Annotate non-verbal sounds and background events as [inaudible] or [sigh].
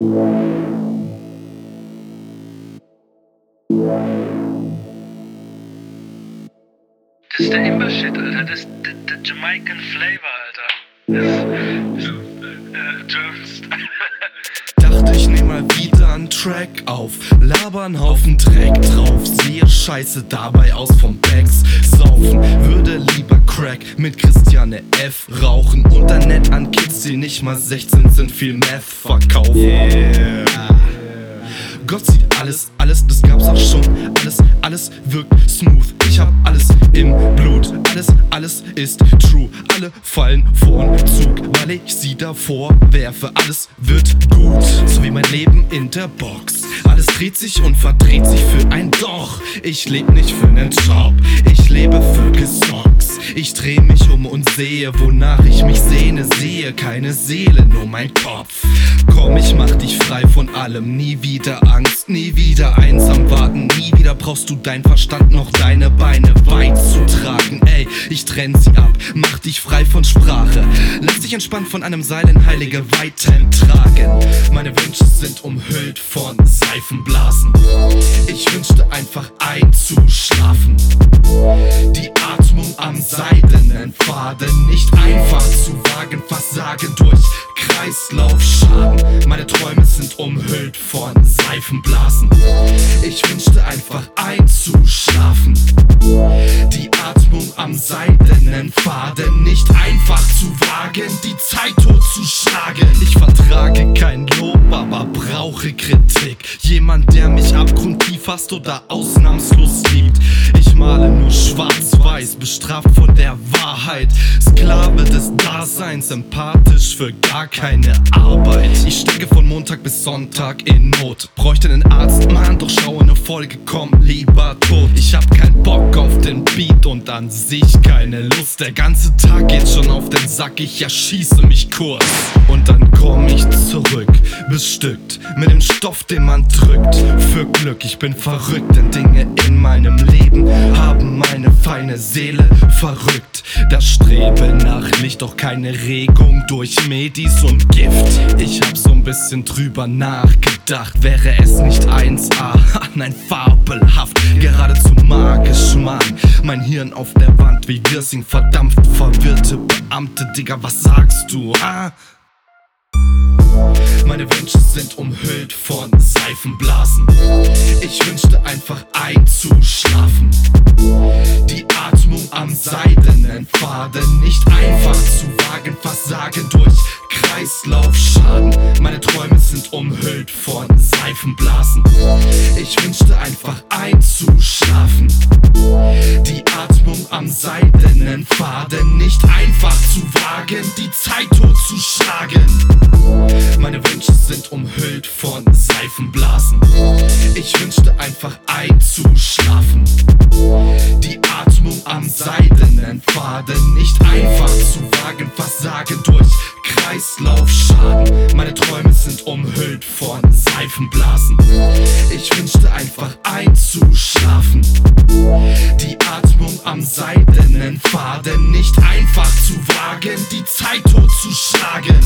Das ist der Imber-Shit, Alter. Eh, das ist der, der Jamaican Flavor, Alter. Das ist, äh. Track auf, laber einen Haufen Dreck drauf, sehe Scheiße dabei aus vom Bags, saufen, würde lieber Crack mit Christiane F. rauchen und dann nett an Kids, die nicht mal 16 sind, viel Meth verkaufen. Yeah. Gott sieht alles, alles, das gab's auch schon. Alles, alles wirkt smooth. Ich hab alles im Blut. Alles, alles ist true. Alle fallen vorn Zug, weil ich sie davor werfe. Alles wird gut, so wie mein Leben in der Box. Alles dreht sich und verdreht sich für ein Doch. Ich leb nicht für nen Job, ich lebe für Ich dreh mich um und sehe, wonach ich mich sehne. Sehe keine Seele, nur mein Kopf. Komm, ich mach dich frei von allem. Nie wieder Angst, nie wieder einsam warten. Nie wieder brauchst du dein Verstand noch deine Beine weit zu tragen. Ey, ich trenn sie ab, mach dich frei von Sprache. Lass dich entspannt von einem Seil in heilige Weiten tragen. Meine Wünsche sind umhüllt von Seifenblasen. Ich wünschte einfach einzuschlafen. Seidenen Faden nicht einfach zu wagen, Versagen durch Kreislaufschaden. Meine Träume sind umhüllt von Seifenblasen. Ich wünschte einfach einzuschlafen. Die Atmung am seidenen Faden nicht einfach zu wagen, die Zeit totzuschlagen. Ich vertrage kein Lob, aber brauche Kritik. Jemand, der mich abgrundtief fasst oder ausnahmslos liebt. Male nur schwarz-weiß, bestraft von der Wahrheit. Sklave des Daseins, empathisch für gar keine Arbeit. Ich stecke von Montag bis Sonntag in Not. Bräuchte einen Arzt, Mann, doch schau eine Folge, komm lieber tot. Ich hab keinen Bock auf den Beat und an sich keine Lust. Der ganze Tag geht schon auf den Sack, ich erschieße mich kurz. Und dann komm ich zurück, bestückt mit dem Stoff, den man drückt. Für Glück, ich bin verrückt, denn Dinge in meinem Leben haben meine feine Seele verrückt. Das Streben nach Licht, doch keine Regung durch Medis und Gift. Ich hab so ein bisschen drüber nachgedacht, wäre es nicht 1A, [laughs] nein, fabelhaft, geradezu magisch, Mann. Mein Hirn auf der Wand wie Wirsing verdampft, verwirrte Beamte, Digga, was sagst du, ah? Meine Wünsche sind umhüllt von Seifenblasen. Ich wünschte einfach einzuschlafen. Kreislaufschaden. Meine Träume sind umhüllt von Seifenblasen. Ich wünschte einfach einzuschlafen. Die Atmung am seidenen Faden nicht einfach zu wagen, die Zeit totzuschlagen. Meine Wünsche sind umhüllt von Seifenblasen. Ich wünschte einfach einzuschlafen. Die Atmung am seidenen Faden nicht einfach zu wagen, Versagen durch Kreislaufschaden. Meine Träume sind umhüllt von Seifenblasen. Ich wünschte einfach einzuschlafen. Die Atmung am seidenen Faden nicht einfach zu wagen, die Zeit totzuschlagen.